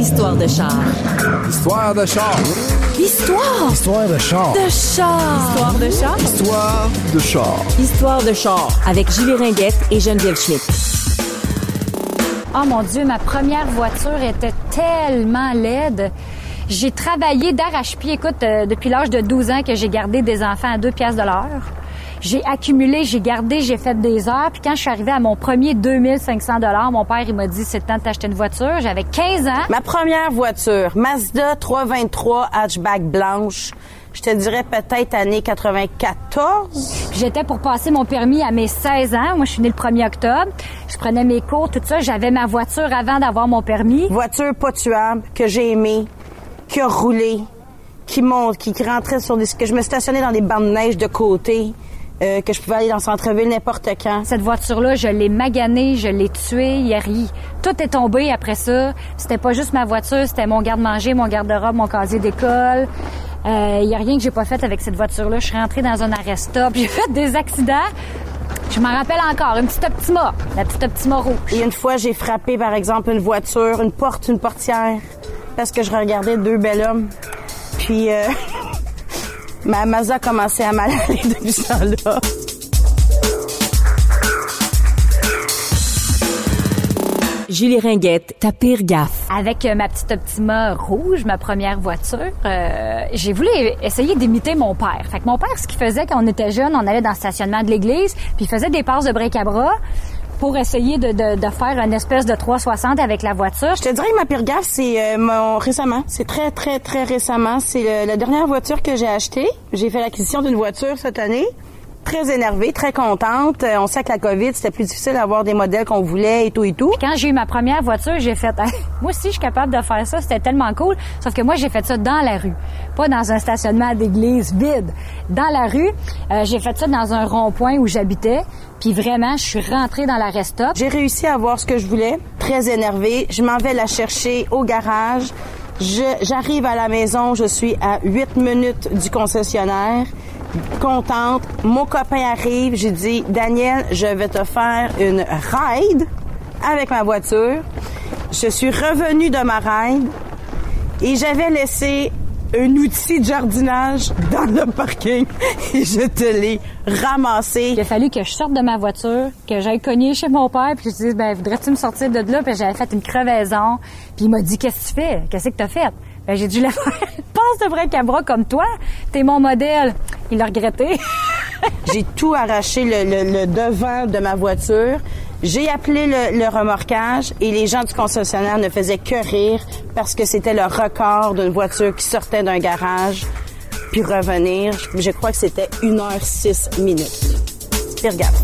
Histoire de char. Histoire de char. Histoire Histoire de char. de char. Histoire de char. Histoire de char. Histoire de char. Avec Julie Ringuette et Geneviève Schmidt. Oh mon Dieu, ma première voiture était tellement laide. J'ai travaillé d'arrache-pied, écoute, euh, depuis l'âge de 12 ans que j'ai gardé des enfants à 2 piastres de l'heure. J'ai accumulé, j'ai gardé, j'ai fait des heures. Puis quand je suis arrivée à mon premier 2500 dollars, mon père il m'a dit c'est le temps de t'acheter une voiture. J'avais 15 ans. Ma première voiture, Mazda 323 hatchback blanche. Je te dirais peut-être année 94. Puis J'étais pour passer mon permis à mes 16 ans. Moi, je suis née le 1er octobre. Je prenais mes cours, tout ça. J'avais ma voiture avant d'avoir mon permis. Voiture pas tuable, que j'ai aimée, qui a roulé, qui monte, qui, rentrait sur des... que je me stationnais dans des bancs de neige de côté, euh, que je pouvais aller dans le centre-ville n'importe quand. Cette voiture-là, je l'ai maganée, je l'ai tuée, il y a ri. Tout est tombé après ça. C'était pas juste ma voiture, c'était mon garde-manger, mon garde-robe, mon casier d'école. Il y a rien que j'ai pas fait avec cette voiture-là. Je suis rentrée dans un arrêt-stop, j'ai fait des accidents. Je m'en rappelle encore, une petite Optima, la petite Optima rouge. Et une fois, j'ai frappé, par exemple, une voiture, une porte, une portière, parce que je regardais deux bel hommes. Puis, euh, ma Mazda a commencé à mal aller depuis ce temps-là. Julie Ringuette, ta pire gaffe. Avec euh, ma petite Optima rouge, ma première voiture, euh, j'ai voulu essayer d'imiter mon père. Fait que mon père, ce qu'il faisait quand on était jeune, on allait dans le stationnement de l'église, puis il faisait des passes de break à bras pour essayer de, de, de faire une espèce de 360 avec la voiture. Je te dirais que ma pire gaffe, c'est euh, mon récemment. C'est très, très, très récemment. C'est la dernière voiture que j'ai achetée. J'ai fait l'acquisition d'une voiture cette année. Très énervée, très contente. Euh, on sait que la COVID, c'était plus difficile d'avoir des modèles qu'on voulait et tout et tout. Quand j'ai eu ma première voiture, j'ai fait Hey, moi aussi je suis capable de faire ça, c'était tellement cool. Sauf que moi j'ai fait ça dans la rue, pas dans un stationnement d'église vide. Dans la rue, Euh, j'ai fait ça dans un rond-point où j'habitais, puis vraiment je suis rentrée dans la stop. J'ai réussi à avoir ce que je voulais. Très énervée. Je m'en vais la chercher au garage. J'arrive à la maison. Je suis à 8 minutes du concessionnaire. Contente. Mon copain arrive. J'ai dit, Daniel, je vais te faire une ride avec ma voiture. Je suis revenue de ma ride et j'avais laissé un outil de jardinage dans le parking et je te l'ai ramassé. Il a fallu que je sorte de ma voiture, que j'aille cogner chez mon père, puis que je dise ben voudrais-tu me sortir de là? Puis j'avais fait une crevaison, puis il m'a dit qu'est-ce que tu fais? Qu'est-ce que t'as fait? Ben j'ai dû le faire. Pense de vrai cabra comme toi, t'es mon modèle. Il a regretté. J'ai tout arraché le, le- le devant de ma voiture. J'ai appelé le, le remorquage et les gens du concessionnaire ne faisaient que rire parce que c'était le record d'une voiture qui sortait d'un garage puis revenir. Je, je crois que c'était 1 heure 6 minutes. Puis regarde.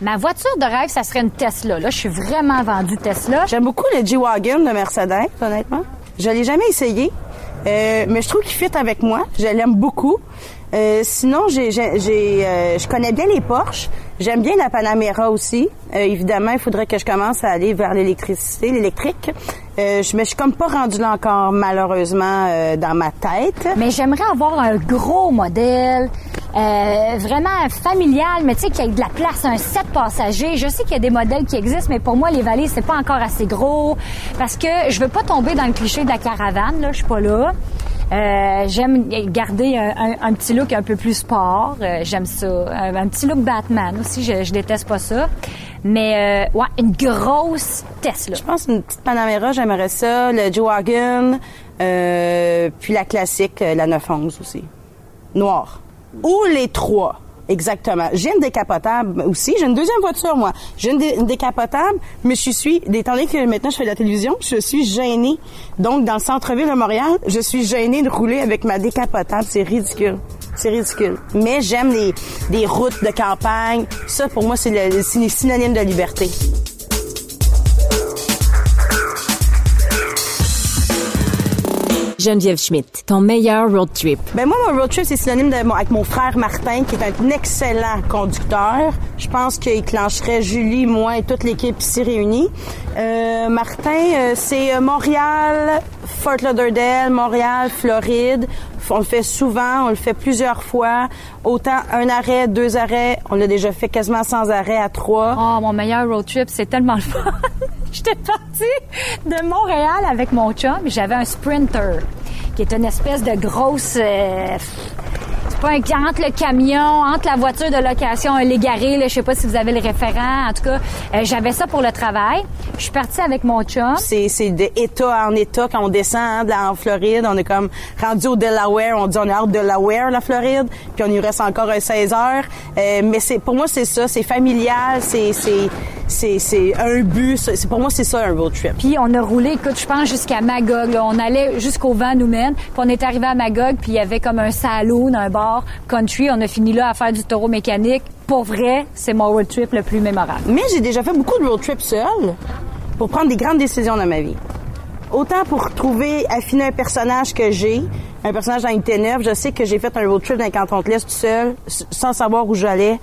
Ma voiture de rêve, ça serait une Tesla. Là, je suis vraiment vendue Tesla. J'aime beaucoup le G-Wagon de Mercedes, honnêtement. Je l'ai jamais essayé, euh, mais je trouve qu'il fit avec moi. Je l'aime beaucoup. Euh, sinon, j'ai, euh, je connais bien les Porsche. J'aime bien la Panamera aussi. Euh, évidemment, il faudrait que je commence à aller vers l'électricité, l'électrique. Euh, je, mais je suis comme pas rendue là encore, malheureusement, euh, dans ma tête. Mais j'aimerais avoir un gros modèle, euh, vraiment familial, mais tu sais, qui ait de la place, un 7 passagers. Je sais qu'il y a des modèles qui existent, mais pour moi, les valises, c'est pas encore assez gros. Parce que je veux pas tomber dans le cliché de la caravane, là. Je suis pas là. Euh, j'aime garder un, petit look un peu plus sport. Euh, j'aime ça. Un, petit look Batman aussi. Je, déteste pas ça. Mais euh, ouais, une grosse Tesla. Je pense une petite Panamera, j'aimerais ça. Le G-Wagon, euh, puis la classique, euh, la 911 aussi. Noir. Ou les trois. Exactement. J'ai une décapotable aussi. J'ai une deuxième voiture, moi. J'ai une, dé- une décapotable, mais je suis, étant que maintenant je fais de la télévision, je suis gênée. Donc, dans le centre-ville de Montréal, je suis gênée de rouler avec ma décapotable. C'est ridicule. C'est ridicule. Mais j'aime les, routes de campagne. Ça, pour moi, c'est le, c'est synonyme de liberté. Geneviève Schmidt, ton meilleur road trip. Ben moi, mon road trip, c'est synonyme de, avec mon frère Martin, qui est un excellent conducteur. Je pense qu'il clencherait Julie, moi et toute l'équipe ici réunie. Euh, Martin, euh, c'est euh, Montréal, Fort Lauderdale, Montréal, Floride. On le fait souvent, on le fait plusieurs fois. Autant un arrêt, deux arrêts. On l'a déjà fait quasiment sans arrêt à trois. Oh, mon meilleur road trip, c'est tellement le fun. J'étais partie de Montréal avec mon chum. J'avais un Sprinter, qui est une espèce de grosse... euh, un entre le camion, entre la voiture de location, un légaré, je sais pas si vous avez le référent. En tout cas, euh, j'avais ça pour le travail. Je suis partie avec mon chum. C'est, c'est de État en État quand on descend hein, de la- en Floride. On est comme rendu au Delaware. On dit on est hors de Delaware, la Floride. Puis on y reste encore un 16 heures. Euh, mais c'est pour moi c'est ça. C'est familial. C'est c'est c'est, c'est un but. C'est, c'est- pour moi c'est ça un road trip. Puis on a roulé, écoute, je pense jusqu'à Magog. là. On allait jusqu'au vent nous mène. Puis on est arrivé à Magog, puis il y avait comme un saloon, un bar country. On a fini là à faire du taureau mécanique. Pour vrai, c'est mon road trip le plus mémorable. Mais j'ai déjà fait beaucoup de road trips seul pour prendre des grandes décisions dans ma vie. Autant pour trouver, affiner un personnage que j'ai, un personnage dans une ténèbre, je sais que j'ai fait un road trip dans le canton de tout seul, sans savoir où j'allais.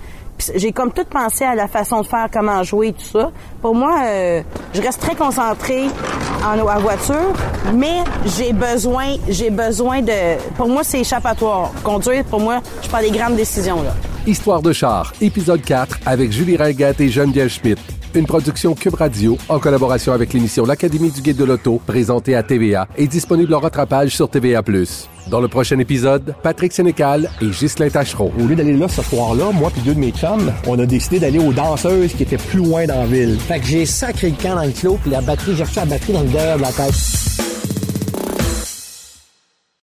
J'ai comme tout pensé à la façon de faire, comment jouer, tout ça. Pour moi, euh, je reste très concentrée en, en voiture, mais j'ai besoin, j'ai besoin de. Pour moi, c'est échappatoire. Conduire, pour moi, je prends des grandes décisions là. Histoire de char, épisode 4 avec Julie Ringuette et Geneviève Schmidt. Une production Cube Radio en collaboration avec l'émission L'Académie du Guide de l'Auto, présentée à TVA et disponible en rattrapage sur TVA+. Dans le prochain épisode, Patrick Sénécal et Ghislain Tachereau. Au lieu d'aller là ce soir-là, moi puis deux de mes chums, on a décidé d'aller aux danseuses qui étaient plus loin dans la ville. Fait que j'ai sacré le camp dans le clos, puis la batterie, j'ai reçu la batterie dans le derrière de la tête.